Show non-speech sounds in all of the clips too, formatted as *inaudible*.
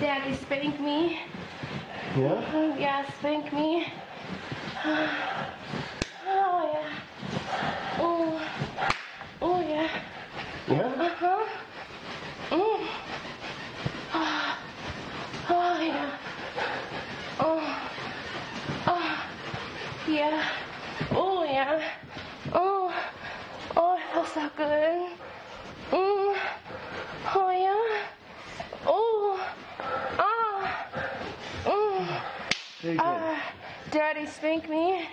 Daddy, spank me. Yeah? Yeah, spank me. *sighs* Oh, yeah. Oh. Daddy, spank me.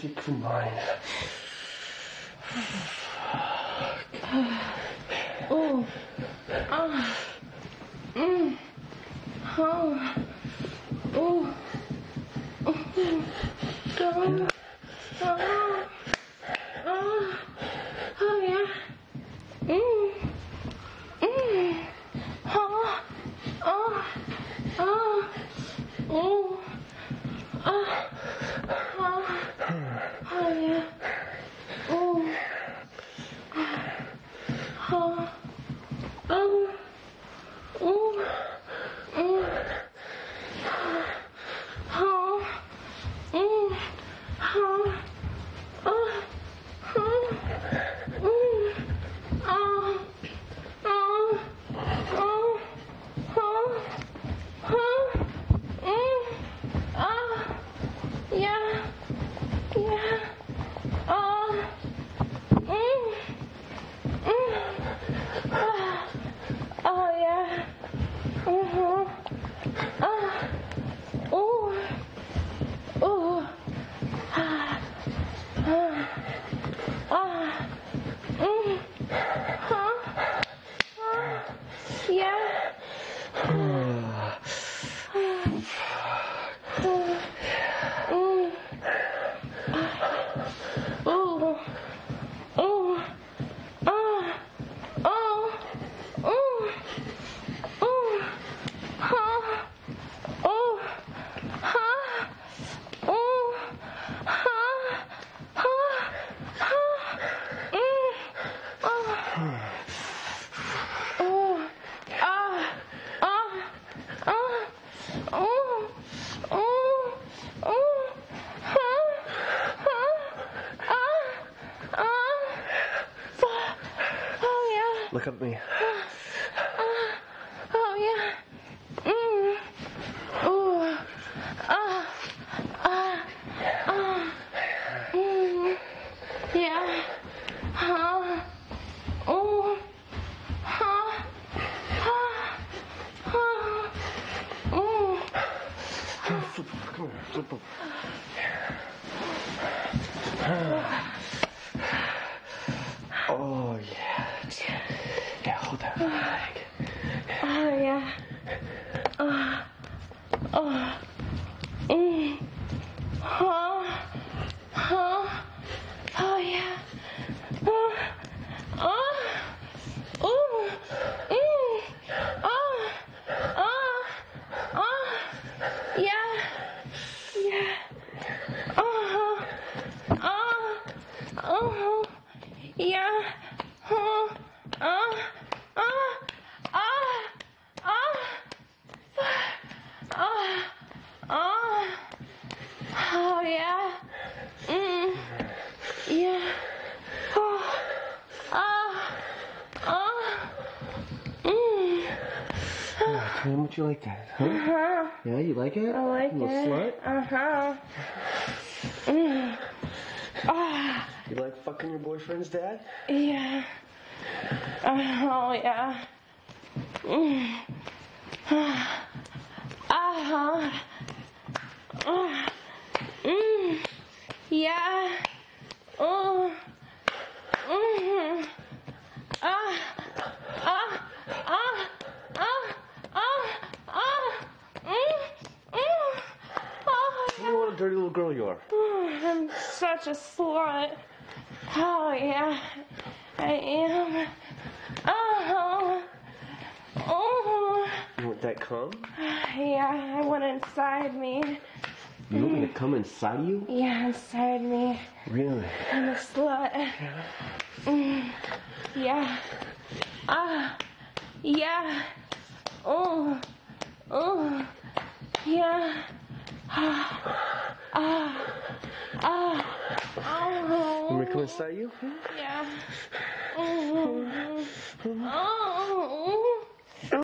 Deep from mine. Oh. Oh. Oh. Oh. Oh. Oh. Don't. Ah. Oh. Oh. Ah. Ah. Ah. Mm. Huh? Ah. Yeah. Oh, oh, oh, huh, huh, ah, ah, oh yeah. Look at me. Oh yeah. Yeah, hold that leg. Oh yeah. Oh. Oh. Mm. Huh. Huh. Oh yeah. Oh. Oh. Ooh. Mm. Oh. Oh. Oh. Yeah. Yeah. Uh-huh. Oh. Oh. Yeah. Huh. Uh. Uh. Ah. Ah. Oh, oh, oh yeah. Mm. Yeah. Oh, oh, oh. Mm. Yeah, tell me what you like that, huh? Huh. Yeah, you like it? I like Little it. slut? Uh huh. Mm. Ah, You like fucking your boyfriend's dad? yeah. Uh, oh yeah. Mm. Ah. Uh-huh. Uh, mm. Yeah. Oh. Mm. Ah. Ah. Ah. Ah. Ah. Ah. Mm. Mm. Oh, You know what a dirty little girl you are. Oh, *sighs* I'm such a slut. Oh yeah, I am. Oh. Oh. You want that cum? Yeah, I want inside me. You want me to come inside you? Yeah, inside me. Really? I'm a slut. Mm. Yeah. Ah. Yeah. Oh. Oh. Yeah. *sighs* *sighs* Ah. Ah. Ah. Want me to come Oh. inside you? Yeah. Oh. Oh.